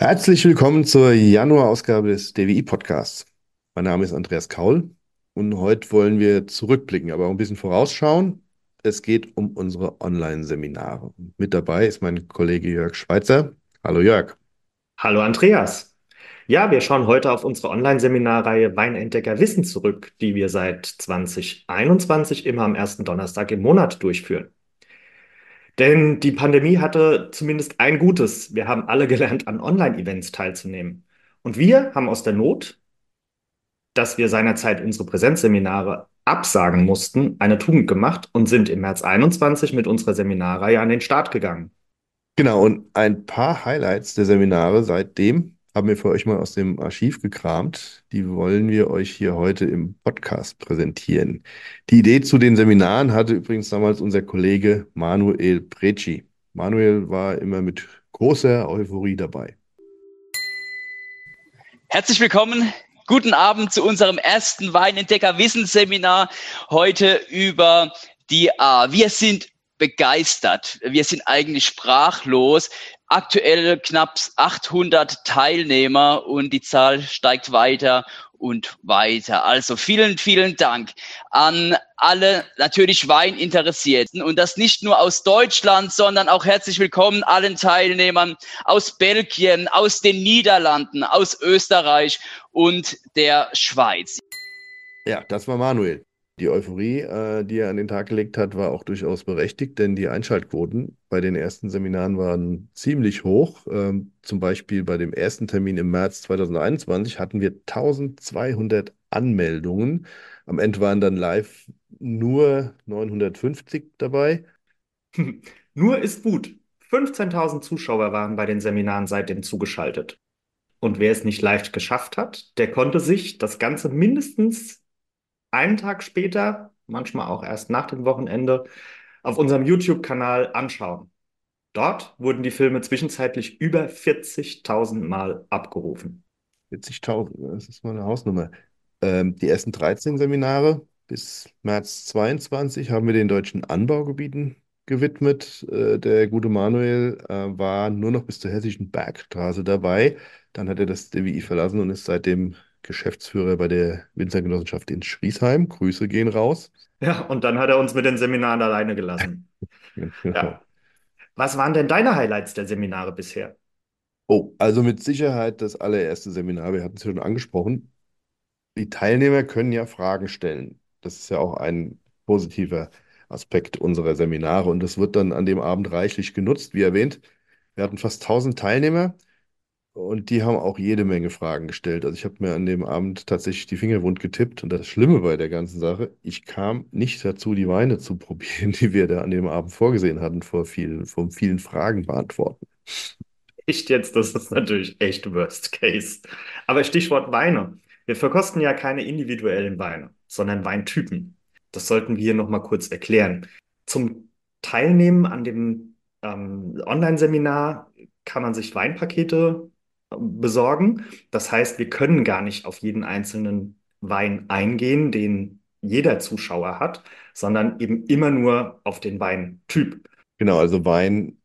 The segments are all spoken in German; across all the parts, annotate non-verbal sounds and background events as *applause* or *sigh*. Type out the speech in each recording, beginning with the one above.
Herzlich willkommen zur Januarausgabe des DWI-Podcasts. Mein Name ist Andreas Kaul und heute wollen wir zurückblicken, aber auch ein bisschen vorausschauen. Es geht um unsere Online-Seminare. Mit dabei ist mein Kollege Jörg Schweitzer. Hallo Jörg. Hallo Andreas. Ja, wir schauen heute auf unsere Online-Seminarreihe Weinentdecker Wissen zurück, die wir seit 2021 immer am ersten Donnerstag im Monat durchführen. Denn die Pandemie hatte zumindest ein Gutes. Wir haben alle gelernt, an Online-Events teilzunehmen. Und wir haben aus der Not, dass wir seinerzeit unsere Präsenzseminare absagen mussten, eine Tugend gemacht und sind im März 21 mit unserer Seminarreihe an den Start gegangen. Genau, und ein paar Highlights der Seminare seitdem haben wir für euch mal aus dem Archiv gekramt. Die wollen wir euch hier heute im Podcast präsentieren. Die Idee zu den Seminaren hatte übrigens damals unser Kollege Manuel Preci. Manuel war immer mit großer Euphorie dabei. Herzlich willkommen. Guten Abend zu unserem ersten Weinentdecker Wissensseminar heute über die A. Wir sind begeistert. Wir sind eigentlich sprachlos, aktuell knapp 800 Teilnehmer und die Zahl steigt weiter und weiter. Also vielen, vielen Dank an alle natürlich Weininteressierten und das nicht nur aus Deutschland, sondern auch herzlich willkommen allen Teilnehmern aus Belgien, aus den Niederlanden, aus Österreich und der Schweiz. Ja, das war Manuel. Die Euphorie, äh, die er an den Tag gelegt hat, war auch durchaus berechtigt, denn die Einschaltquoten bei den ersten Seminaren waren ziemlich hoch. Ähm, zum Beispiel bei dem ersten Termin im März 2021 hatten wir 1200 Anmeldungen. Am Ende waren dann live nur 950 dabei. *laughs* Nur ist gut. 15.000 Zuschauer waren bei den Seminaren seitdem zugeschaltet. Und wer es nicht live geschafft hat, der konnte sich das Ganze mindestens einen Tag später, manchmal auch erst nach dem Wochenende, auf unserem YouTube-Kanal anschauen. Dort wurden die Filme zwischenzeitlich über 40.000 Mal abgerufen. 40.000, das ist mal eine Hausnummer. Ähm, die ersten 13 Seminare bis März 22 haben wir den deutschen Anbaugebieten gewidmet. Äh, der gute Manuel äh, war nur noch bis zur hessischen Bergstraße dabei. Dann hat er das DWI verlassen und ist seitdem Geschäftsführer bei der Winzergenossenschaft in Schriesheim. Grüße gehen raus. Ja, und dann hat er uns mit den Seminaren alleine gelassen. *laughs* genau. ja. Was waren denn deine Highlights der Seminare bisher? Oh, also mit Sicherheit das allererste Seminar. Wir hatten es schon angesprochen. Die Teilnehmer können ja Fragen stellen. Das ist ja auch ein positiver Aspekt unserer Seminare und das wird dann an dem Abend reichlich genutzt, wie erwähnt. Wir hatten fast 1000 Teilnehmer und die haben auch jede Menge Fragen gestellt. Also ich habe mir an dem Abend tatsächlich die Finger wund getippt. Und das Schlimme bei der ganzen Sache, ich kam nicht dazu, die Weine zu *laughs* probieren, die wir da an dem Abend vorgesehen hatten, vor vielen, vor vielen Fragen beantworten. Echt jetzt, das ist natürlich echt Worst Case. Aber Stichwort Weine. Wir verkosten ja keine individuellen Weine, sondern Weintypen. Das sollten wir hier nochmal kurz erklären. Zum Teilnehmen an dem ähm, Online-Seminar kann man sich Weinpakete besorgen. Das heißt, wir können gar nicht auf jeden einzelnen Wein eingehen, den jeder Zuschauer hat, sondern eben immer nur auf den Weintyp. Genau, also Weintypen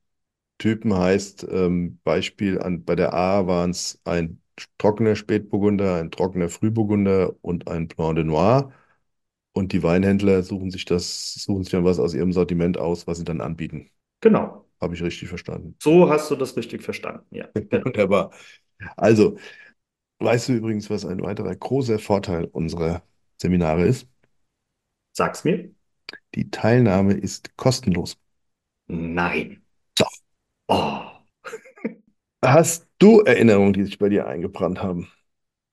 heißt ähm, Beispiel an, bei der A waren es ein trockener Spätburgunder, ein trockener Frühburgunder und ein Blanc de Noir. Und die Weinhändler suchen sich das, suchen sich dann was aus ihrem Sortiment aus, was sie dann anbieten. Genau. Habe ich richtig verstanden? So hast du das richtig verstanden, ja. *laughs* Wunderbar. Also, weißt du übrigens, was ein weiterer großer Vorteil unserer Seminare ist? Sag's mir. Die Teilnahme ist kostenlos. Nein. Doch. Oh. *laughs* Hast du Erinnerungen, die sich bei dir eingebrannt haben?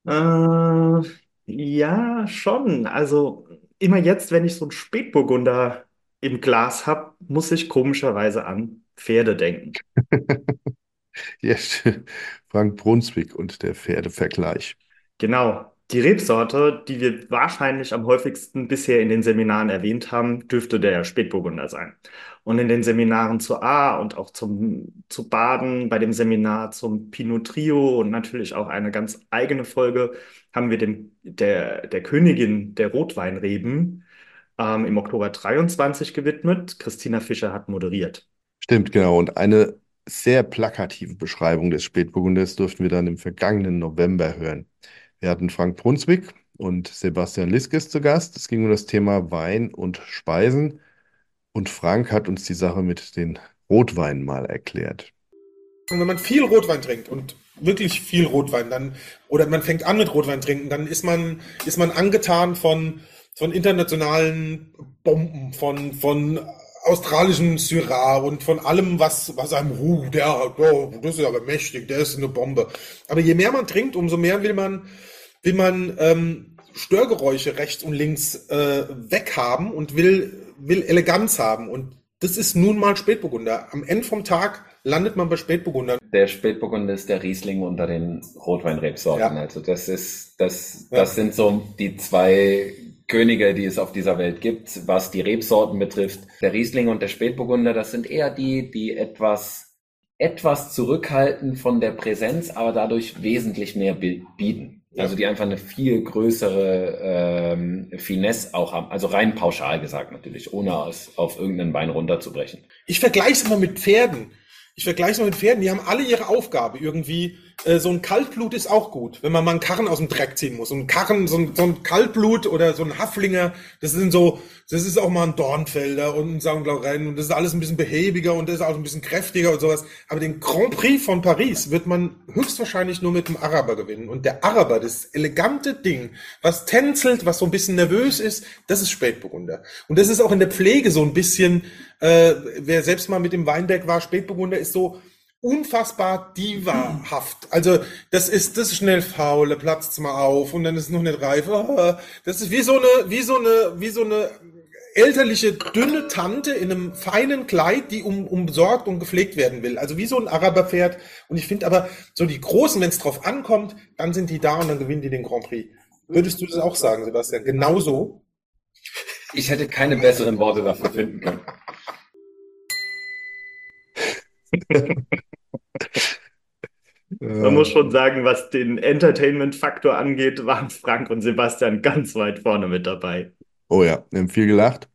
Äh, ja, schon. Also immer jetzt, wenn ich so einen Spätburgunder im Glas habe, muss ich komischerweise an Pferde denken. *laughs* ja, Frank Brunswick und der Pferdevergleich. Genau. Die Rebsorte, die wir wahrscheinlich am häufigsten bisher in den Seminaren erwähnt haben, dürfte der Spätburgunder sein. Und in den Seminaren zu A und auch zum, zu Baden, bei dem Seminar zum Pinot Trio und natürlich auch eine ganz eigene Folge haben wir dem, der, der Königin der Rotweinreben ähm, im Oktober 23 gewidmet. Christina Fischer hat moderiert. Stimmt, genau. Und eine sehr plakative Beschreibung des Spätburgunders durften wir dann im vergangenen November hören. Wir hatten Frank Brunswick und Sebastian Liskes zu Gast. Es ging um das Thema Wein und Speisen. Und Frank hat uns die Sache mit den Rotweinen mal erklärt. wenn man viel Rotwein trinkt und wirklich viel Rotwein, dann, oder man fängt an mit Rotwein trinken, dann ist man, ist man angetan von, von internationalen Bomben, von, von australischen Syrah und von allem, was, was einem, uh, der, oh, das ist aber mächtig, der ist eine Bombe. Aber je mehr man trinkt, umso mehr will man, will man ähm, Störgeräusche rechts und links äh, weghaben und will, will Eleganz haben. Und das ist nun mal Spätburgunder. Am Ende vom Tag landet man bei Spätburgunder. Der Spätburgunder ist der Riesling unter den Rotweinrebsorten. Ja. Also das ist, das, das ja. sind so die zwei Könige, die es auf dieser Welt gibt, was die Rebsorten betrifft. Der Riesling und der Spätburgunder, das sind eher die, die etwas, etwas zurückhalten von der Präsenz, aber dadurch wesentlich mehr bieten. Also die einfach eine viel größere ähm, Finesse auch haben. Also rein pauschal gesagt natürlich, ohne es auf irgendeinen Bein runterzubrechen. Ich vergleiche es immer mit Pferden. Ich vergleiche es mal mit Pferden. Die haben alle ihre Aufgabe irgendwie so ein Kaltblut ist auch gut, wenn man mal einen Karren aus dem Dreck ziehen muss. Und Karren, so ein, so ein Kaltblut oder so ein Haflinger, das sind so, das ist auch mal ein Dornfelder und ein St. Laurent und das ist alles ein bisschen behäbiger und das ist auch ein bisschen kräftiger und sowas. Aber den Grand Prix von Paris wird man höchstwahrscheinlich nur mit dem Araber gewinnen. Und der Araber, das elegante Ding, was tänzelt, was so ein bisschen nervös ist, das ist Spätburgunder. Und das ist auch in der Pflege so ein bisschen, äh, wer selbst mal mit dem Weinberg war, Spätburgunder ist so, unfassbar divahaft. Also das ist das ist schnell faul, platzt mal auf und dann ist noch nicht reif. Das ist wie so eine wie so eine wie so eine elterliche dünne Tante in einem feinen Kleid, die um, umsorgt und gepflegt werden will. Also wie so ein Araberpferd. Und ich finde aber so die großen, wenn es drauf ankommt, dann sind die da und dann gewinnen die den Grand Prix. Würdest du das auch sagen, Sebastian? Genauso? Ich hätte keine besseren Worte dafür finden können. Man muss schon sagen, was den Entertainment-Faktor angeht, waren Frank und Sebastian ganz weit vorne mit dabei. Oh ja, wir haben viel gelacht.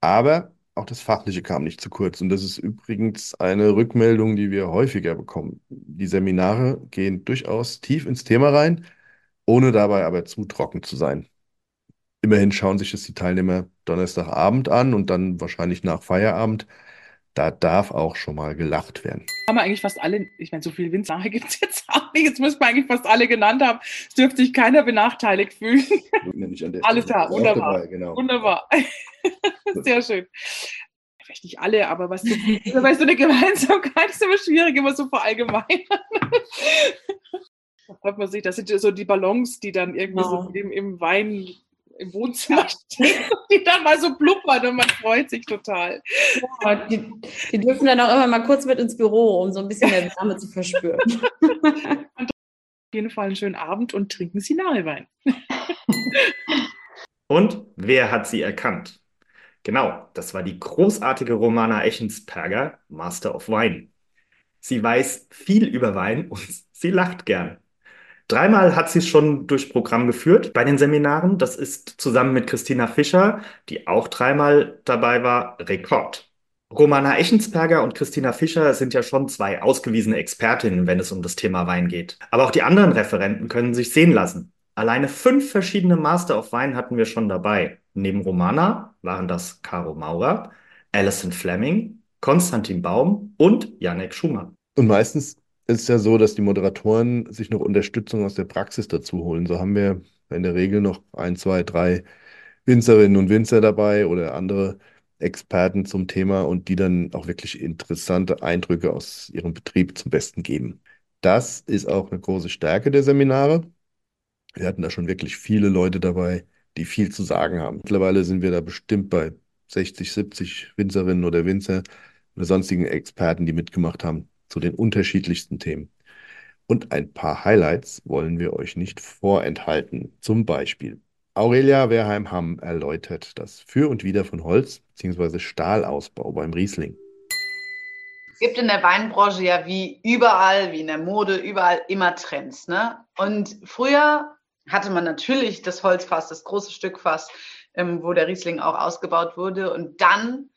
Aber auch das Fachliche kam nicht zu kurz. Und das ist übrigens eine Rückmeldung, die wir häufiger bekommen. Die Seminare gehen durchaus tief ins Thema rein, ohne dabei aber zu trocken zu sein. Immerhin schauen sich das die Teilnehmer Donnerstagabend an und dann wahrscheinlich nach Feierabend da darf auch schon mal gelacht werden. Haben wir eigentlich fast alle, ich meine, so viele Winzer *laughs* gibt es jetzt auch nicht, jetzt müssen wir eigentlich fast alle genannt haben. Es dürfte sich keiner benachteiligt fühlen. *laughs* Alles klar, wunderbar. Dabei, genau. Wunderbar. *laughs* Sehr schön. Vielleicht nicht alle, aber was so, weil so eine Gemeinsamkeit ist immer schwierig, immer so verallgemeinern. Da freut man sich, das sind so die Ballons, die dann irgendwie ja. so im, im Wein im Wohnzimmer stehen die dann mal so blubbern und man freut sich total. Ja, die, die, dürfen dann auch immer mal kurz mit ins Büro, um so ein bisschen mehr Wärme zu verspüren. *laughs* Auf jeden Fall einen schönen Abend und trinken Sie Nahewein. *laughs* und wer hat sie erkannt? Genau, das war die großartige Romana Echensperger, Master of Wine. Sie weiß viel über Wein und sie lacht gern. Dreimal hat sie es schon durchs Programm geführt bei den Seminaren. Das ist zusammen mit Christina Fischer, die auch dreimal dabei war, Rekord. Romana Echensperger und Christina Fischer sind ja schon zwei ausgewiesene Expertinnen, wenn es um das Thema Wein geht. Aber auch die anderen Referenten können sich sehen lassen. Alleine fünf verschiedene Master of Wein hatten wir schon dabei. Neben Romana waren das Caro Maurer, Alison Fleming, Konstantin Baum und Janek Schumann. Und meistens ist ja so, dass die Moderatoren sich noch Unterstützung aus der Praxis dazu holen. So haben wir in der Regel noch ein, zwei, drei Winzerinnen und Winzer dabei oder andere Experten zum Thema und die dann auch wirklich interessante Eindrücke aus ihrem Betrieb zum Besten geben. Das ist auch eine große Stärke der Seminare. Wir hatten da schon wirklich viele Leute dabei, die viel zu sagen haben. Mittlerweile sind wir da bestimmt bei 60, 70 Winzerinnen oder Winzer oder sonstigen Experten, die mitgemacht haben zu den unterschiedlichsten Themen. Und ein paar Highlights wollen wir euch nicht vorenthalten. Zum Beispiel Aurelia Werheim-Hamm erläutert das Für und Wider von Holz bzw. Stahlausbau beim Riesling. Es gibt in der Weinbranche ja wie überall, wie in der Mode, überall immer Trends. Ne? Und früher hatte man natürlich das Holzfass, das große Stückfass, ähm, wo der Riesling auch ausgebaut wurde. Und dann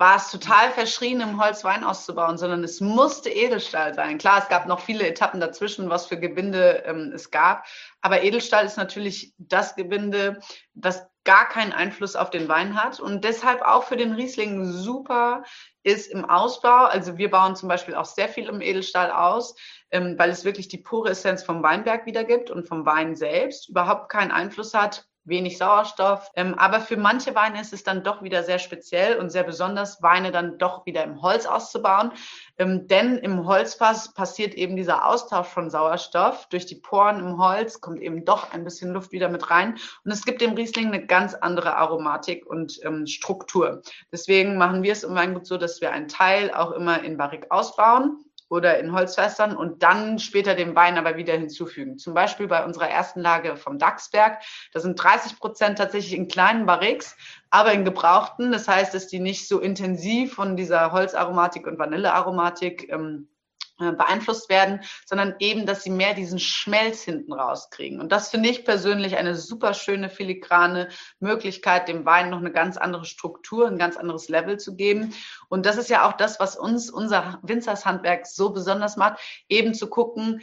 war es total verschrien, im Holz Wein auszubauen, sondern es musste Edelstahl sein. Klar, es gab noch viele Etappen dazwischen, was für Gebinde ähm, es gab. Aber Edelstahl ist natürlich das Gebinde, das gar keinen Einfluss auf den Wein hat und deshalb auch für den Riesling super ist im Ausbau. Also wir bauen zum Beispiel auch sehr viel im Edelstahl aus, ähm, weil es wirklich die pure Essenz vom Weinberg wiedergibt und vom Wein selbst überhaupt keinen Einfluss hat wenig Sauerstoff. Ähm, aber für manche Weine ist es dann doch wieder sehr speziell und sehr besonders, Weine dann doch wieder im Holz auszubauen. Ähm, denn im Holzfass passiert eben dieser Austausch von Sauerstoff. Durch die Poren im Holz kommt eben doch ein bisschen Luft wieder mit rein. Und es gibt dem Riesling eine ganz andere Aromatik und ähm, Struktur. Deswegen machen wir es im Weingut so, dass wir einen Teil auch immer in Barrique ausbauen oder in Holzfässern und dann später den Wein aber wieder hinzufügen. Zum Beispiel bei unserer ersten Lage vom Dachsberg. Da sind 30 Prozent tatsächlich in kleinen Barriques, aber in gebrauchten. Das heißt, dass die nicht so intensiv von dieser Holzaromatik und Vanillearomatik ähm, äh, beeinflusst werden, sondern eben, dass sie mehr diesen Schmelz hinten rauskriegen. Und das finde ich persönlich eine super schöne filigrane Möglichkeit, dem Wein noch eine ganz andere Struktur, ein ganz anderes Level zu geben. Und das ist ja auch das, was uns, unser Winzershandwerk so besonders macht, eben zu gucken,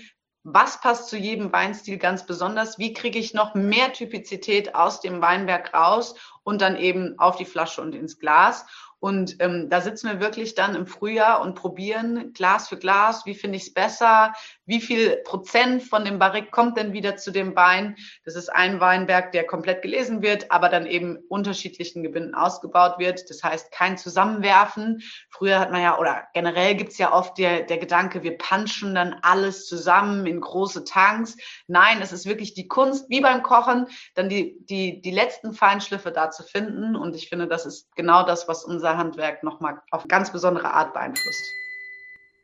was passt zu jedem Weinstil ganz besonders? Wie kriege ich noch mehr Typizität aus dem Weinberg raus und dann eben auf die Flasche und ins Glas? Und ähm, da sitzen wir wirklich dann im Frühjahr und probieren Glas für Glas, wie finde ich es besser, wie viel Prozent von dem Barrique kommt denn wieder zu dem Wein. Das ist ein Weinberg, der komplett gelesen wird, aber dann eben unterschiedlichen Gebinden ausgebaut wird. Das heißt, kein Zusammenwerfen. Früher hat man ja, oder generell gibt's ja oft der, der Gedanke, wir punchen dann alles zusammen in große Tanks. Nein, es ist wirklich die Kunst, wie beim Kochen, dann die, die, die letzten Feinschliffe da zu finden. Und ich finde, das ist genau das, was unser Handwerk nochmal auf ganz besondere Art beeinflusst.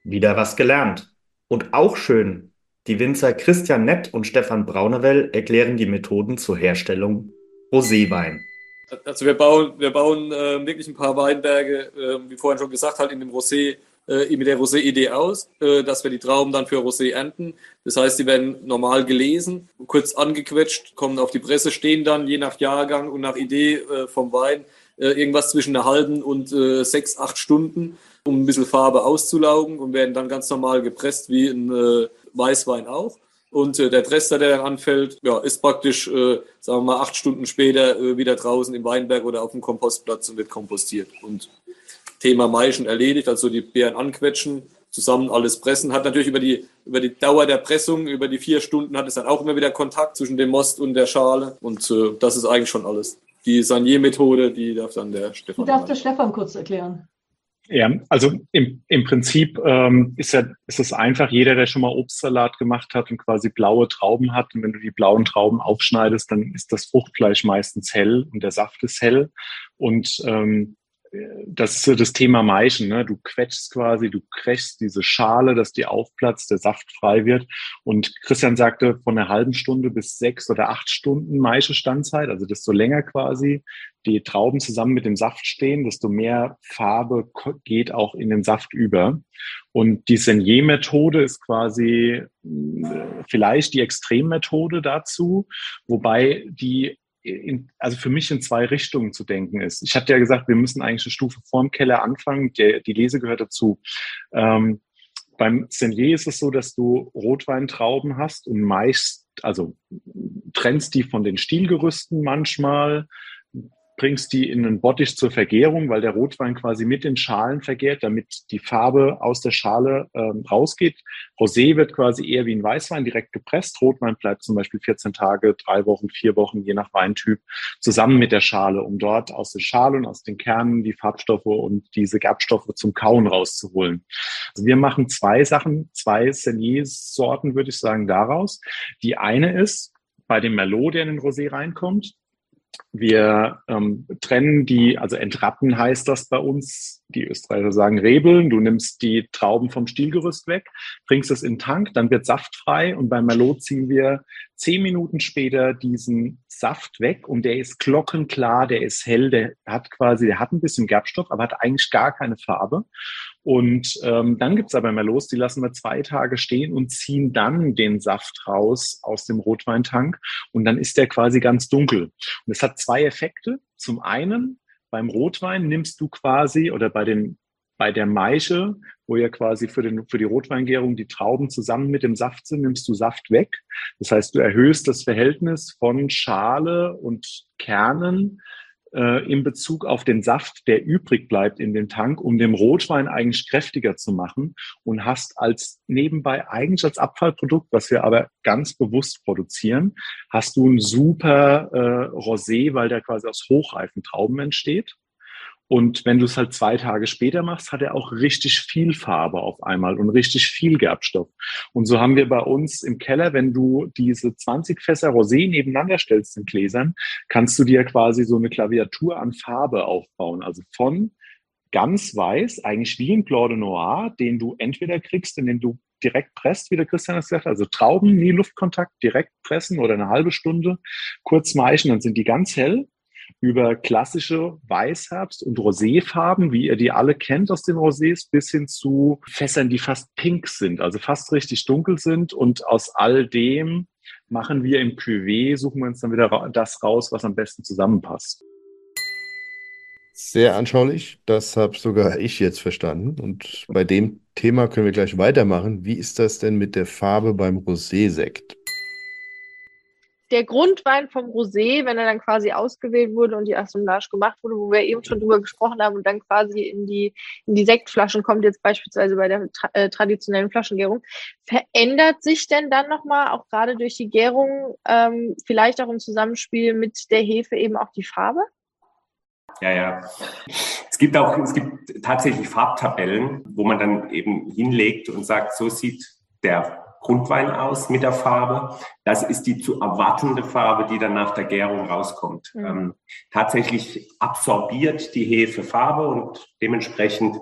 Wieder was gelernt. Und auch schön, die Winzer Christian Nett und Stefan Braunewell erklären die Methoden zur Herstellung Roséwein. Also wir bauen, wir bauen äh, wirklich ein paar Weinberge, äh, wie vorhin schon gesagt, halt in dem Rosé, äh, mit der Rosé-Idee aus, äh, dass wir die Trauben dann für Rosé ernten. Das heißt, die werden normal gelesen, kurz angequetscht, kommen auf die Presse, stehen dann je nach Jahrgang und nach Idee äh, vom Wein äh, irgendwas zwischen einer halben und äh, sechs, acht Stunden, um ein bisschen Farbe auszulaugen und werden dann ganz normal gepresst wie ein äh, Weißwein auch. Und äh, der Dresser, der dann anfällt, ja, ist praktisch, äh, sagen wir mal, acht Stunden später äh, wieder draußen im Weinberg oder auf dem Kompostplatz und wird kompostiert. Und Thema Maischen erledigt, also die Beeren anquetschen, zusammen alles pressen. Hat natürlich über die, über die Dauer der Pressung, über die vier Stunden hat es dann auch immer wieder Kontakt zwischen dem Most und der Schale. Und äh, das ist eigentlich schon alles die Sanier-Methode, die darf dann der Stefan. Die darf der Stefan kurz erklären. Ja, also im, im Prinzip ähm, ist, ja, ist es einfach, jeder, der schon mal Obstsalat gemacht hat und quasi blaue Trauben hat, und wenn du die blauen Trauben aufschneidest, dann ist das Fruchtfleisch meistens hell und der Saft ist hell. Und ähm, das ist das Thema Maischen. Ne? Du quetschst quasi, du quetschst diese Schale, dass die aufplatzt, der Saft frei wird. Und Christian sagte, von einer halben Stunde bis sechs oder acht Stunden Maischestandzeit, also desto länger quasi die Trauben zusammen mit dem Saft stehen, desto mehr Farbe geht auch in den Saft über. Und die Senier-Methode ist quasi äh, vielleicht die Extremmethode dazu, wobei die in, also für mich in zwei Richtungen zu denken ist. Ich hatte ja gesagt, wir müssen eigentlich eine Stufe vorm Keller anfangen. Der, die Lese gehört dazu. Ähm, beim Senier ist es so, dass du Rotweintrauben hast und meist, also trennst die von den Stielgerüsten manchmal, bringst die in einen Bottich zur Vergärung, weil der Rotwein quasi mit den Schalen vergärt, damit die Farbe aus der Schale ähm, rausgeht. Rosé wird quasi eher wie ein Weißwein direkt gepresst. Rotwein bleibt zum Beispiel 14 Tage, drei Wochen, vier Wochen, je nach Weintyp, zusammen mit der Schale, um dort aus der Schale und aus den Kernen die Farbstoffe und diese Gerbstoffe zum Kauen rauszuholen. Also wir machen zwei Sachen, zwei Senier-Sorten, würde ich sagen, daraus. Die eine ist, bei dem Merlot, der in den Rosé reinkommt, wir ähm, trennen die, also entrappen heißt das bei uns. Die Österreicher sagen Rebeln. Du nimmst die Trauben vom Stielgerüst weg, bringst es in den Tank, dann wird saftfrei und beim Merlot ziehen wir zehn Minuten später diesen Saft weg und der ist glockenklar, der ist hell, der hat quasi, der hat ein bisschen Gerbstoff, aber hat eigentlich gar keine Farbe. Und ähm, dann gibt's aber Merlots, die lassen wir zwei Tage stehen und ziehen dann den Saft raus aus dem Rotweintank und dann ist der quasi ganz dunkel. Und es hat zwei Effekte. Zum einen Beim Rotwein nimmst du quasi oder bei den bei der Maische, wo ja quasi für, den, für die Rotweingärung die Trauben zusammen mit dem Saft sind, nimmst du Saft weg. Das heißt, du erhöhst das Verhältnis von Schale und Kernen äh, in Bezug auf den Saft, der übrig bleibt in dem Tank, um den Rotwein eigentlich kräftiger zu machen und hast als nebenbei eigentlich als Abfallprodukt, was wir aber ganz bewusst produzieren, hast du ein super äh, Rosé, weil der quasi aus hochreifen Trauben entsteht. Und wenn du es halt zwei Tage später machst, hat er auch richtig viel Farbe auf einmal und richtig viel Gerbstoff. Und so haben wir bei uns im Keller, wenn du diese 20 Fässer Rosé nebeneinander stellst in Gläsern, kannst du dir quasi so eine Klaviatur an Farbe aufbauen. Also von ganz weiß, eigentlich wie ein Blanc de Noir, den du entweder kriegst, indem du direkt presst, wie der Christian das gesagt hat, also Trauben, nie Luftkontakt, direkt pressen oder eine halbe Stunde, kurz meischen, dann sind die ganz hell über klassische Weißherbst- und Roséfarben, wie ihr die alle kennt aus den Rosés, bis hin zu Fässern, die fast pink sind, also fast richtig dunkel sind. Und aus all dem machen wir im Cuvée, suchen wir uns dann wieder das raus, was am besten zusammenpasst. Sehr anschaulich, das habe sogar ich jetzt verstanden. Und bei dem Thema können wir gleich weitermachen. Wie ist das denn mit der Farbe beim Rosé-Sekt? Der Grundwein vom Rosé, wenn er dann quasi ausgewählt wurde und die Assemblage gemacht wurde, wo wir eben schon drüber gesprochen haben und dann quasi in die, in die Sektflaschen kommt, jetzt beispielsweise bei der tra äh, traditionellen Flaschengärung, verändert sich denn dann nochmal, auch gerade durch die Gärung, ähm, vielleicht auch im Zusammenspiel mit der Hefe eben auch die Farbe? Ja, ja. Es gibt auch, es gibt tatsächlich Farbtabellen, wo man dann eben hinlegt und sagt, so sieht der Grundwein aus mit der Farbe. Das ist die zu erwartende Farbe, die dann nach der Gärung rauskommt. Mhm. Ähm, tatsächlich absorbiert die Hefe Farbe und dementsprechend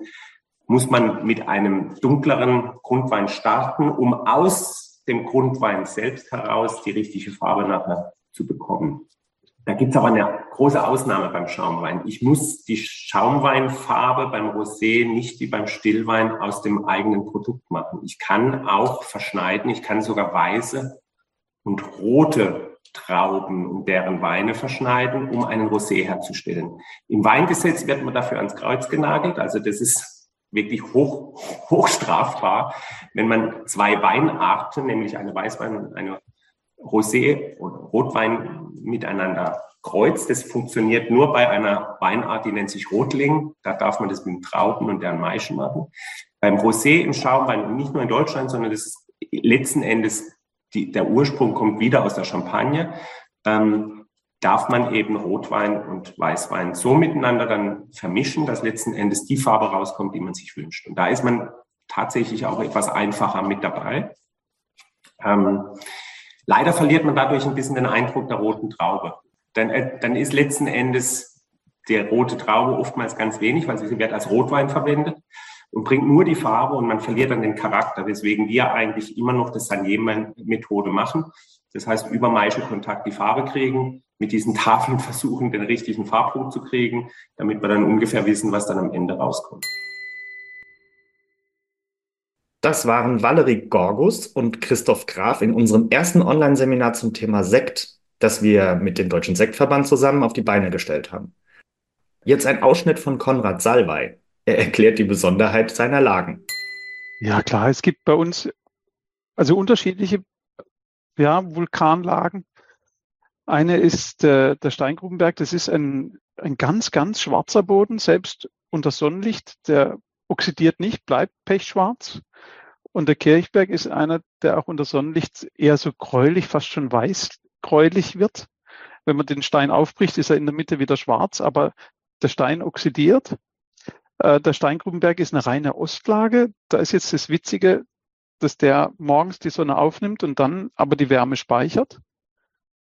muss man mit einem dunkleren Grundwein starten, um aus dem Grundwein selbst heraus die richtige Farbe nachher zu bekommen. Da gibt es aber eine große Ausnahme beim Schaumwein. Ich muss die Schaumweinfarbe beim Rosé nicht wie beim Stillwein aus dem eigenen Produkt machen. Ich kann auch verschneiden, ich kann sogar weiße und rote Trauben und deren Weine verschneiden, um einen Rosé herzustellen. Im Weingesetz wird man dafür ans Kreuz genagelt. Also das ist wirklich hoch, hochstrafbar, wenn man zwei Weinarten, nämlich eine Weißwein und eine Rosé und Rotwein miteinander kreuzt. Das funktioniert nur bei einer Weinart, die nennt sich Rotling. Da darf man das mit den Trauben und deren Maischen machen. Beim Rosé im Schaumwein, nicht nur in Deutschland, sondern das ist letzten Endes, die, der Ursprung kommt wieder aus der Champagne, ähm, darf man eben Rotwein und Weißwein so miteinander dann vermischen, dass letzten Endes die Farbe rauskommt, die man sich wünscht. Und da ist man tatsächlich auch etwas einfacher mit dabei. Ähm, Leider verliert man dadurch ein bisschen den Eindruck der roten Traube. Dann, äh, dann ist letzten Endes der rote Traube oftmals ganz wenig, weil sie wird als Rotwein verwendet und bringt nur die Farbe und man verliert dann den Charakter, weswegen wir eigentlich immer noch das Sanier-Methode machen. Das heißt, über Maischekontakt die Farbe kriegen, mit diesen Tafeln *laughs* versuchen, den richtigen Farbpunkt zu kriegen, damit wir dann ungefähr wissen, was dann am Ende rauskommt. Das waren Valerie Gorgus und Christoph Graf in unserem ersten Online-Seminar zum Thema Sekt, das wir mit dem Deutschen Sektverband zusammen auf die Beine gestellt haben. Jetzt ein Ausschnitt von Konrad Salwey. Er erklärt die Besonderheit seiner Lagen. Ja, klar, es gibt bei uns also unterschiedliche ja, Vulkanlagen. Eine ist äh, der Steingrubenberg, das ist ein, ein ganz, ganz schwarzer Boden, selbst unter Sonnenlicht, der oxidiert nicht, bleibt pechschwarz. Und der Kirchberg ist einer, der auch unter Sonnenlicht eher so gräulich, fast schon weiß gräulich wird. Wenn man den Stein aufbricht, ist er in der Mitte wieder schwarz, aber der Stein oxidiert. Äh, der Steingrubenberg ist eine reine Ostlage. Da ist jetzt das Witzige, dass der morgens die Sonne aufnimmt und dann aber die Wärme speichert.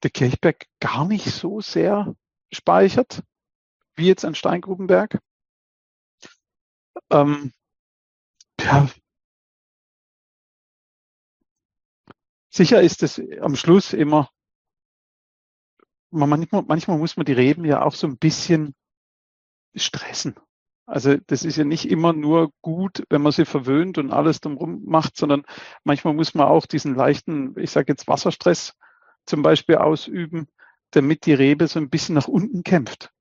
Der Kirchberg gar nicht so sehr speichert, wie jetzt ein Steingrubenberg. Ähm, ja, Sicher ist es am Schluss immer, manchmal, manchmal muss man die Reben ja auch so ein bisschen stressen. Also das ist ja nicht immer nur gut, wenn man sie verwöhnt und alles drumherum macht, sondern manchmal muss man auch diesen leichten, ich sage jetzt Wasserstress zum Beispiel ausüben, damit die Rebe so ein bisschen nach unten kämpft.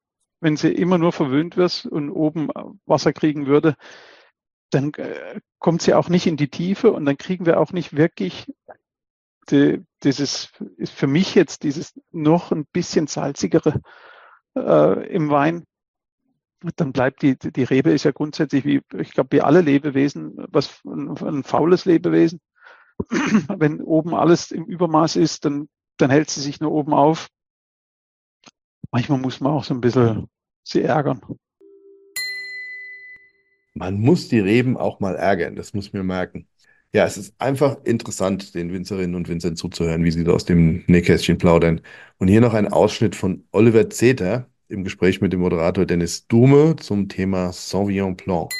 Wenn sie immer nur verwöhnt wird und oben Wasser kriegen würde, dann äh, kommt sie auch nicht in die Tiefe und dann kriegen wir auch nicht wirklich die, dieses, ist für mich jetzt dieses noch ein bisschen salzigere äh, im Wein. Dann bleibt die, die Rebe ist ja grundsätzlich wie, ich glaube, wie alle Lebewesen, was ein, ein faules Lebewesen. Wenn oben alles im Übermaß ist, dann, dann hält sie sich nur oben auf. Manchmal muss man auch so ein bisschen sie ärgern. Man muss die Reben auch mal ärgern, das muss mir merken. Ja, es ist einfach interessant, den Winzerinnen und Winzern zuzuhören, wie sie da aus dem Nähkästchen plaudern. Und hier noch ein Ausschnitt von Oliver Zeter im Gespräch mit dem Moderator Dennis Dume zum Thema Sauvignon Blanc.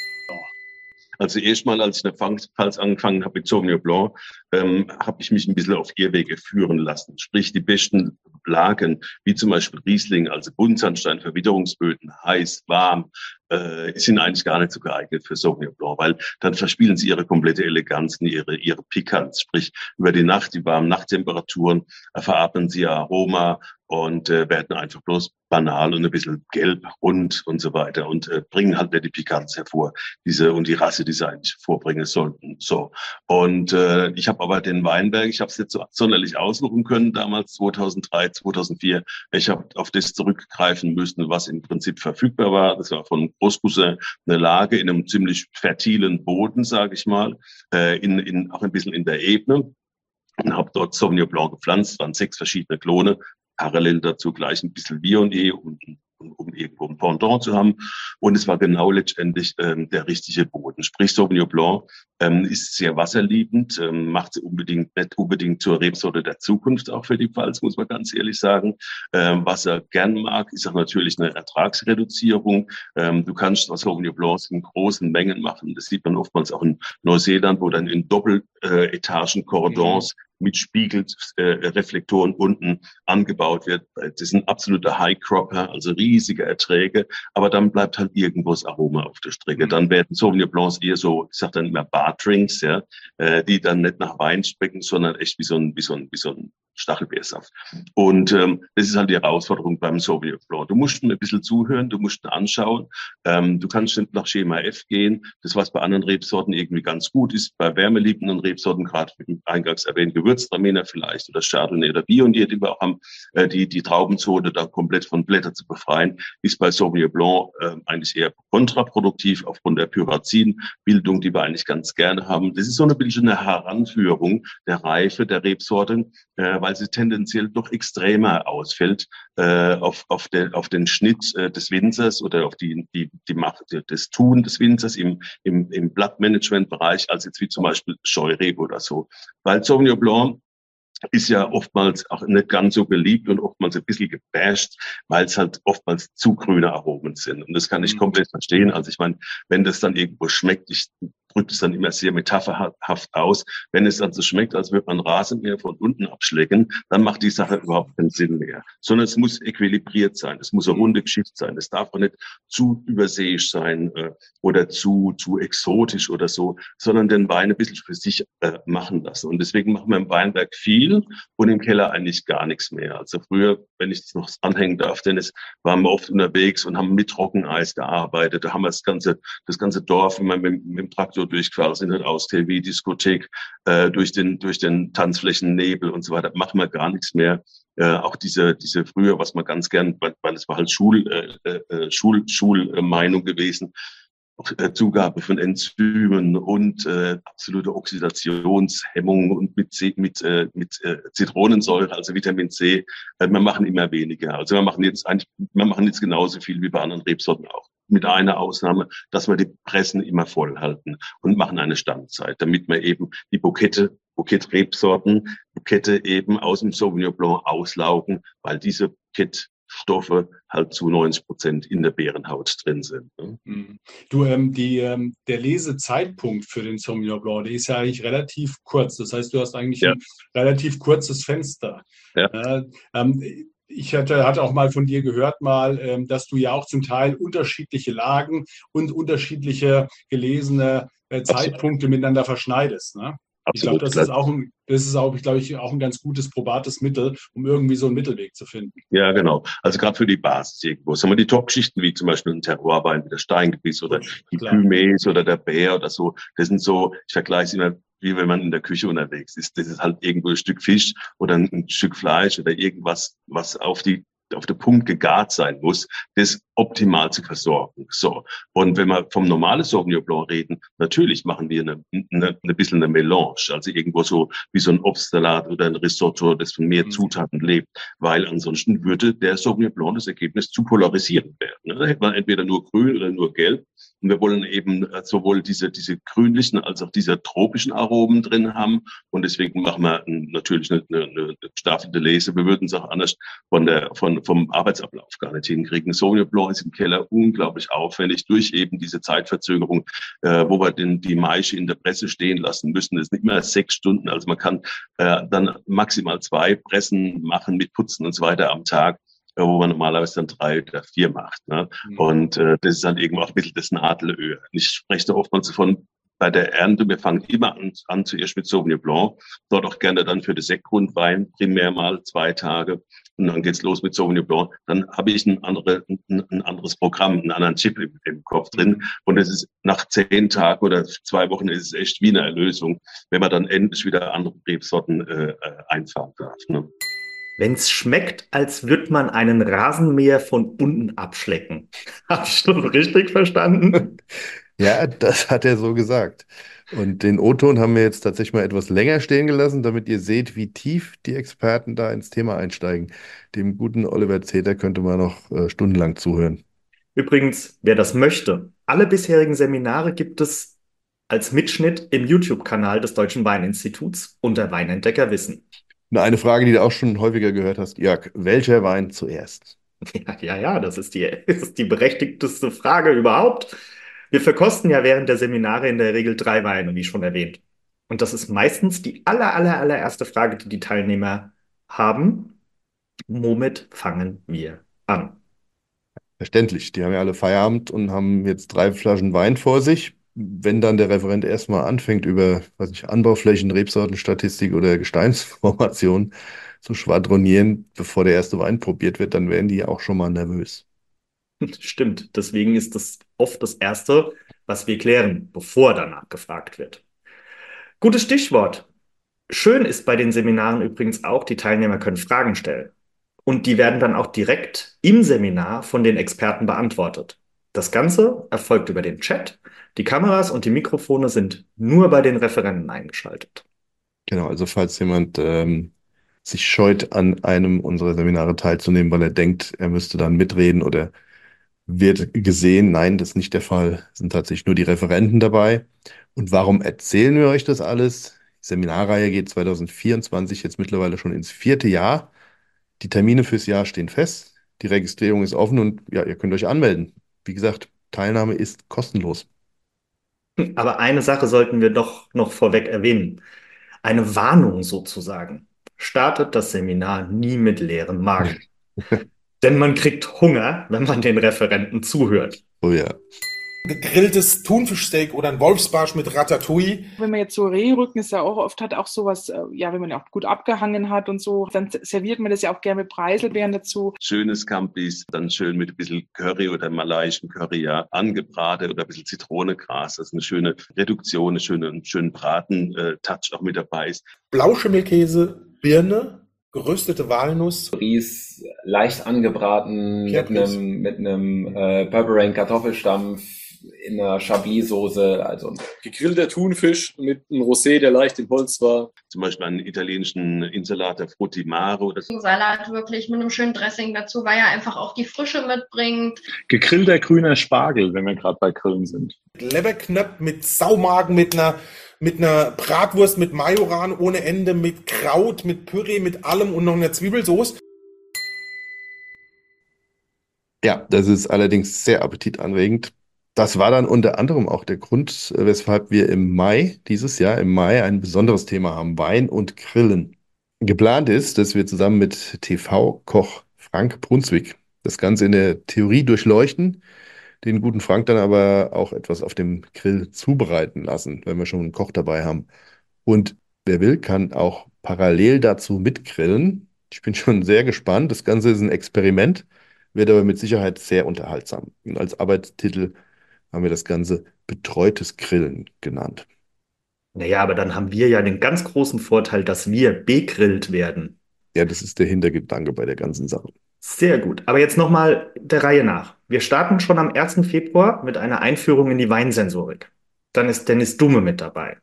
Also erstmal, als ich in der Pfalz angefangen habe mit Sauvignon Blanc, ähm, habe ich mich ein bisschen auf Irrwege führen lassen. Sprich, die besten Lagen, wie zum Beispiel Riesling, also Buntsandstein, Verwitterungsböden, heiß, warm, äh, sind eigentlich gar nicht so geeignet für Sauvignon Blanc, weil dann verspielen sie ihre komplette Eleganz ihre, ihre Pikanz. Sprich, über die Nacht, die warmen Nachttemperaturen, äh, veratmen sie Aroma und äh, werden einfach bloß banal und ein bisschen gelb, rund und so weiter und äh, bringen halt nicht die Pikanz hervor, diese und die Rasse, die sie eigentlich vorbringen sollten. So und äh, ich habe aber den Weinberg, ich habe es jetzt so sonderlich aussuchen können damals 2003, 2004. Ich habe auf das zurückgreifen müssen, was im Prinzip verfügbar war. Das war von Großbusse eine Lage in einem ziemlich fertilen Boden, sage ich mal, äh, in, in, auch ein bisschen in der Ebene und habe dort Sauvignon Blanc gepflanzt, waren sechs verschiedene Klone, parallel dazu gleich ein bisschen Viognier und um irgendwo ein Pendant zu haben. Und es war genau letztendlich ähm, der richtige Boden. Sprich, Sauvignon Blanc ähm, ist sehr wasserliebend, ähm, macht sie unbedingt nicht unbedingt zur Rebsorte der Zukunft auch für die Pfalz, muss man ganz ehrlich sagen. Ähm, was er gern mag, ist auch natürlich eine Ertragsreduzierung. Ähm, du kannst was Sauvignon Blancs in großen Mengen machen. Das sieht man oftmals auch in Neuseeland, wo dann in Doppeletagen äh, Cordons mhm mit Spiegelreflektoren äh, unten angebaut wird. Das ist ein absoluter High Cropper, also riesige Erträge, aber dann bleibt halt irgendwo das Aroma auf der Strecke. Dann werden Sauvignon Blancs eher so, ich sag dann immer Bardrinks, ja, äh, die dann nicht nach Wein schmecken, sondern echt wie so ein, wie so ein, wie so ein Stachelbeersaft. Und ähm, das ist halt die Herausforderung beim Sauvignon Blanc. Du musst ein bisschen zuhören, du musst ihn anschauen. Ähm, du kannst nicht nach Schema F gehen. Das, was bei anderen Rebsorten irgendwie ganz gut ist, bei wärmeliebenden Rebsorten, gerade wie eingangs erwähnt, Gewürztraminer vielleicht oder Chardonnay oder Viognier, die wir auch haben, äh, die, die Traubenzone da komplett von Blätter zu befreien, ist bei Sauvignon Blanc äh, eigentlich eher kontraproduktiv aufgrund der Pyrazin-Bildung, die wir eigentlich ganz gerne haben. Das ist so eine bisschen eine Heranführung der Reife der Rebsorten, äh, weil sie tendenziell doch extremer ausfällt äh, auf, auf, den, auf den Schnitt äh, des Winzers oder auf die, die, die Macht, des Tun des Winzers im, im, im Blattmanagement-Bereich, als jetzt wie zum Beispiel Scheurebe oder so. Weil Sauvignon Blanc ist ja oftmals auch nicht ganz so beliebt und oftmals ein bisschen gebasht, weil es halt oftmals zu grüne Aromen sind. Und das kann ich mhm. komplett verstehen. Also ich meine, wenn das dann irgendwo schmeckt, ich drückt es dann immer sehr metapherhaft aus. Wenn es dann so schmeckt, als würde man Rasenmäher von unten abschlecken, dann macht die Sache überhaupt keinen Sinn mehr. Sondern es muss equilibriert sein. Es muss eine runde Geschichte sein. Es darf auch nicht zu überseeisch sein äh, oder zu, zu exotisch oder so, sondern den Wein ein bisschen für sich äh, machen lassen. Und deswegen machen wir im Weinberg viel und im Keller eigentlich gar nichts mehr. Also früher, wenn ich das noch anhängen darf, denn es waren wir oft unterwegs und haben mit Trockeneis gearbeitet. Da haben wir das ganze, das ganze Dorf immer mit, mit dem Traktor so durchgefahren sind, halt aus TV, Diskothek, äh, durch den, durch den Tanzflächennebel und so weiter, machen wir gar nichts mehr. Äh, auch diese, diese früher, was man ganz gern, weil, es war halt Schul, äh, äh, Schul, Schulmeinung gewesen, äh, Zugabe von Enzymen und äh, absolute Oxidationshemmung und mit, mit, äh, mit äh, Zitronensäure, also Vitamin C, äh, wir machen immer weniger. Also wir machen jetzt eigentlich, wir machen jetzt genauso viel wie bei anderen Rebsorten auch mit einer Ausnahme, dass wir die Pressen immer voll halten und machen eine Standzeit, damit wir eben die Bukette, Bouquet-Rebsorten, Bukette eben aus dem Sauvignon Blanc auslaugen, weil diese Bouquet-Stoffe halt zu 90 Prozent in der Beerenhaut drin sind. Ne? Mhm. Du, ähm, die, ähm, der Lesezeitpunkt für den Sauvignon Blanc, der ist ja eigentlich relativ kurz. Das heißt, du hast eigentlich ja. ein relativ kurzes Fenster. Ja. Äh, ähm, ich hatte, hatte auch mal von dir gehört, mal, ähm, dass du ja auch zum Teil unterschiedliche Lagen und unterschiedliche gelesene äh, Zeitpunkte miteinander verschneidest. Ne? Absolut. Ich glaube, das ist auch ein, das ist auch, glaube ich, auch ein ganz gutes probates Mittel, um irgendwie so einen Mittelweg zu finden. Ja, genau. Also gerade für die Basis irgendwo. Sagen wir die Top-Schichten, wie zum Beispiel ein Terroirwein wie der Steingebiss oder die Pymés oder der Bär oder so, das sind so, ich vergleiche es immer wie wenn man in der Küche unterwegs ist. Das ist halt irgendwo ein Stück Fisch oder ein Stück Fleisch oder irgendwas, was auf die auf den Punkt gegart sein muss, das optimal zu versorgen. So. Und wenn wir vom normalen Sauvignon Blanc reden, natürlich machen wir eine, eine, eine bisschen eine Melange, also irgendwo so wie so ein Obstsalat oder ein Risotto, das von mehr mhm. Zutaten lebt, weil ansonsten würde der Sauvignon Blanc das Ergebnis zu polarisieren werden. Da hätte man entweder nur grün oder nur gelb. Und wir wollen eben äh, sowohl diese, diese grünlichen als auch diese tropischen Aromen drin haben. Und deswegen machen wir natürlich eine, eine, eine gestaffelte Lese. Wir würden es auch anders von der, von, vom Arbeitsablauf gar nicht hinkriegen. Blanc ist im Keller unglaublich aufwendig durch eben diese Zeitverzögerung, äh, wo wir den, die Maische in der Presse stehen lassen müssen. Das ist nicht mehr sechs Stunden. Also man kann äh, dann maximal zwei Pressen machen mit Putzen und so weiter am Tag wo man normalerweise dann drei oder vier macht. Ne? Mhm. Und äh, das ist dann eben auch ein bisschen das Nadelöhr. Ich spreche da oftmals von bei der Ernte, wir fangen immer an, an zuerst mit Sauvignon Blanc, dort auch gerne dann für den Sektgrundwein primär mal zwei Tage und dann geht's los mit Sauvignon Blanc. Dann habe ich ein, andere, ein, ein, anderes Programm, einen anderen Chip im, im Kopf drin und es ist nach zehn Tagen oder zwei Wochen ist es echt wie eine Erlösung, wenn man dann endlich wieder andere Rebsorten äh, äh einfahren darf. Ne? Wenn es schmeckt, als würde man einen Rasenmäher von unten abschlecken. Habe ich das richtig verstanden? Ja, das hat er so gesagt. Und den O-Ton haben wir jetzt tatsächlich mal etwas länger stehen gelassen, damit ihr seht, wie tief die Experten da ins Thema einsteigen. Dem guten Oliver Zeter könnte man noch äh, stundenlang zuhören. Übrigens, wer das möchte, alle bisherigen Seminare gibt es als Mitschnitt im YouTube-Kanal des Deutschen Weininstituts unter Weinentdecker Wissen. Eine Frage, die du auch schon häufiger gehört hast, Jörg, welcher Wein zuerst? *laughs* Ja, ja, ja das, ist die, das ist die berechtigteste Frage überhaupt. Wir verkosten ja während der Seminare in der Regel drei Weine, wie schon erwähnt. Und das ist meistens die aller, aller, allererste Frage, die die Teilnehmer haben. Womit fangen wir an? Verständlich. Die haben ja alle Feierabend und haben jetzt drei Flaschen Wein vor sich. Wenn dann der Referent erstmal anfängt, über weiß nicht, Anbauflächen, Rebsortenstatistik oder Gesteinsformation zu schwadronieren, bevor der erste Wein probiert wird, dann werden die auch schon mal nervös. Stimmt. Deswegen ist das oft das Erste, was wir klären, bevor danach gefragt wird. Gutes Stichwort. Schön ist bei den Seminaren übrigens auch, die Teilnehmer können Fragen stellen. Und die werden dann auch direkt im Seminar von den Experten beantwortet. Das Ganze erfolgt über den Chat. Die Kameras und die Mikrofone sind nur bei den Referenten eingeschaltet. Genau, also falls jemand ähm, sich scheut, an einem unserer Seminare teilzunehmen, weil er denkt, er müsste dann mitreden oder wird gesehen, nein, das ist nicht der Fall. Es sind tatsächlich nur die Referenten dabei. Und warum erzählen wir euch das alles? Die Seminarreihe geht 2024 jetzt mittlerweile schon ins vierte Jahr. Die Termine fürs Jahr stehen fest. Die Registrierung ist offen und ja, ihr könnt euch anmelden. Wie gesagt, Teilnahme ist kostenlos. Aber eine Sache sollten wir doch noch vorweg erwähnen. Eine Warnung sozusagen. Startet das Seminar nie mit leerem Magen. *laughs* Denn man kriegt Hunger, wenn man den Referenten zuhört. Oh ja. Gegrilltes Thunfischsteak oder ein Wolfsbarsch mit Ratatouille. Wenn man jetzt so Rehrücken ist ja auch oft hat auch sowas, äh, ja, wenn man ja auch gut abgehangen hat und so, dann serviert man das ja auch gerne mit Preiselbeeren dazu. Schönes Campis, dann schön mit ein bisschen Curry oder malaiischen Curry, ja, angebraten oder ein bisschen Zitronengras. Das ist eine schöne Reduktion, eine schöne, einen schönen Braten-Touch auch mit dabei ist. Blauschimmelkäse, Birne, geröstete Walnuss. Ries leicht angebraten mit einem, mit einem äh, Purple Rain Kartoffelstampf in einer Chablis-Soße. Also gegrillter Thunfisch mit einem Rosé, der leicht im Holz war. Zum Beispiel einen italienischen Insalata Frutti Mare. Oder Salat wirklich mit einem schönen Dressing dazu, weil er einfach auch die Frische mitbringt. Gegrillter grüner Spargel, wenn wir gerade bei Grillen sind. Leberknöpf mit Saumagen, mit einer mit einer Bratwurst mit Majoran ohne Ende, mit Kraut, mit Püree, mit allem und noch einer Zwiebelsauce. Ja, das ist allerdings sehr appetitanregend. Das war dann unter anderem auch der Grund, weshalb wir im Mai, dieses Jahr im Mai, ein besonderes Thema haben, Wein und Grillen. Geplant ist, dass wir zusammen mit TV-Koch Frank Brunswick das Ganze in der Theorie durchleuchten den guten Frank dann aber auch etwas auf dem Grill zubereiten lassen, wenn wir schon einen Koch dabei haben. Und wer will, kann auch parallel dazu mitgrillen. Ich bin schon sehr gespannt. Das Ganze ist ein Experiment, wird aber mit Sicherheit sehr unterhaltsam. Und als Arbeitstitel haben wir das Ganze betreutes Grillen genannt. Naja, aber dann haben wir ja den ganz großen Vorteil, dass wir begrillt werden. Ja, das ist der Hintergedanke bei der ganzen Sache. Sehr gut. Aber jetzt nochmal der Reihe nach. Wir starten schon am 1. Februar mit einer Einführung in die Weinsensorik. Dann ist Dennis Dumme mit dabei.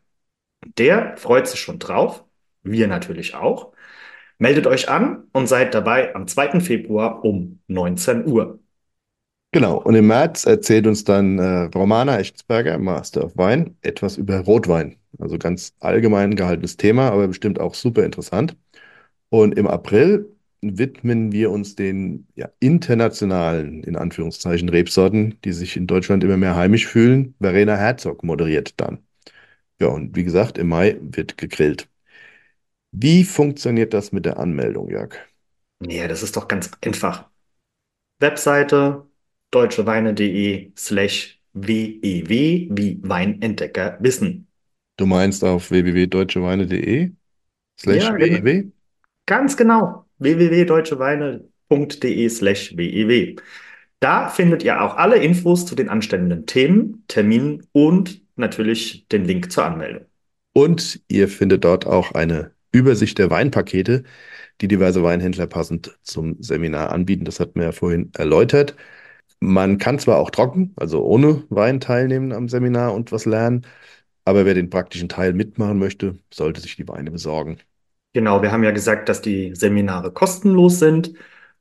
Der freut sich schon drauf. Wir natürlich auch. Meldet euch an und seid dabei am 2. Februar um 19 Uhr. Genau, und im März erzählt uns dann äh, Romana Echtensberger, Master of Wine, etwas über Rotwein. Also ganz allgemein gehaltenes Thema, aber bestimmt auch super interessant. Und im April widmen wir uns den ja, internationalen, in Anführungszeichen, Rebsorten, die sich in Deutschland immer mehr heimisch fühlen. Verena Herzog moderiert dann. Ja, und wie gesagt, im Mai wird gegrillt. Wie funktioniert das mit der Anmeldung, Jörg? Ja, das ist doch ganz einfach. Webseite deutscheweine.de slash wew wie Weinentdecker wissen. Du meinst auf www.deutscheweine.de slash ja, wew? Genau. Ganz genau. www.deutscheweine.de slash wew. Da findet ihr auch alle Infos zu den anstehenden Themen, Terminen und natürlich den Link zur Anmeldung. Und ihr findet dort auch eine Übersicht der Weinpakete, die diverse Weinhändler passend zum Seminar anbieten. Das hat mir ja vorhin erläutert. Man kann zwar auch trocken, also ohne Wein teilnehmen am Seminar und was lernen, aber wer den praktischen Teil mitmachen möchte, sollte sich die Weine besorgen. Genau, wir haben ja gesagt, dass die Seminare kostenlos sind.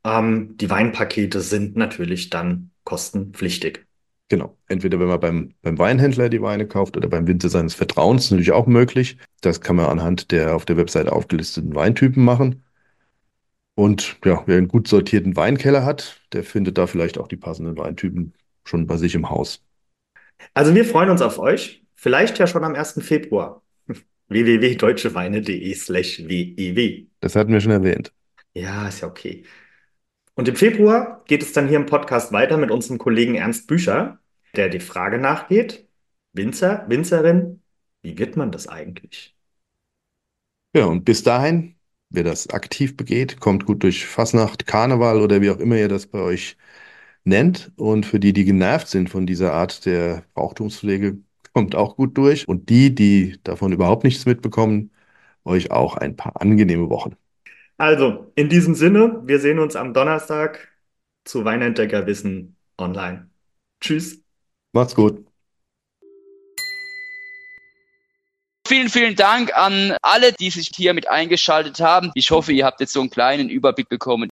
Ähm, die Weinpakete sind natürlich dann kostenpflichtig. Genau. Entweder wenn man beim, beim Weinhändler die Weine kauft oder beim Winzer seines Vertrauens, natürlich auch möglich. Das kann man anhand der auf der Website aufgelisteten Weintypen machen. Und ja, wer einen gut sortierten Weinkeller hat, der findet da vielleicht auch die passenden Weintypen schon bei sich im Haus. Also wir freuen uns auf euch. Vielleicht ja schon am 1. Februar. *laughs* www.deutscheweine.de slash wew. Das hatten wir schon erwähnt. Ja, ist ja okay. Und im Februar geht es dann hier im Podcast weiter mit unserem Kollegen Ernst Bücher, der die Frage nachgeht, Winzer, Winzerin, wie wird man das eigentlich? Ja, und bis dahin wer das aktiv begeht, kommt gut durch Fasnacht, Karneval oder wie auch immer ihr das bei euch nennt. Und für die, die genervt sind von dieser Art der Brauchtumspflege, kommt auch gut durch. Und die, die davon überhaupt nichts mitbekommen, euch auch ein paar angenehme Wochen. Also, in diesem Sinne, wir sehen uns am Donnerstag zu Weinentdecker Wissen online. Tschüss. Macht's gut. Vielen, vielen Dank an alle, die sich hier mit eingeschaltet haben. Ich hoffe, ihr habt jetzt so einen kleinen Überblick bekommen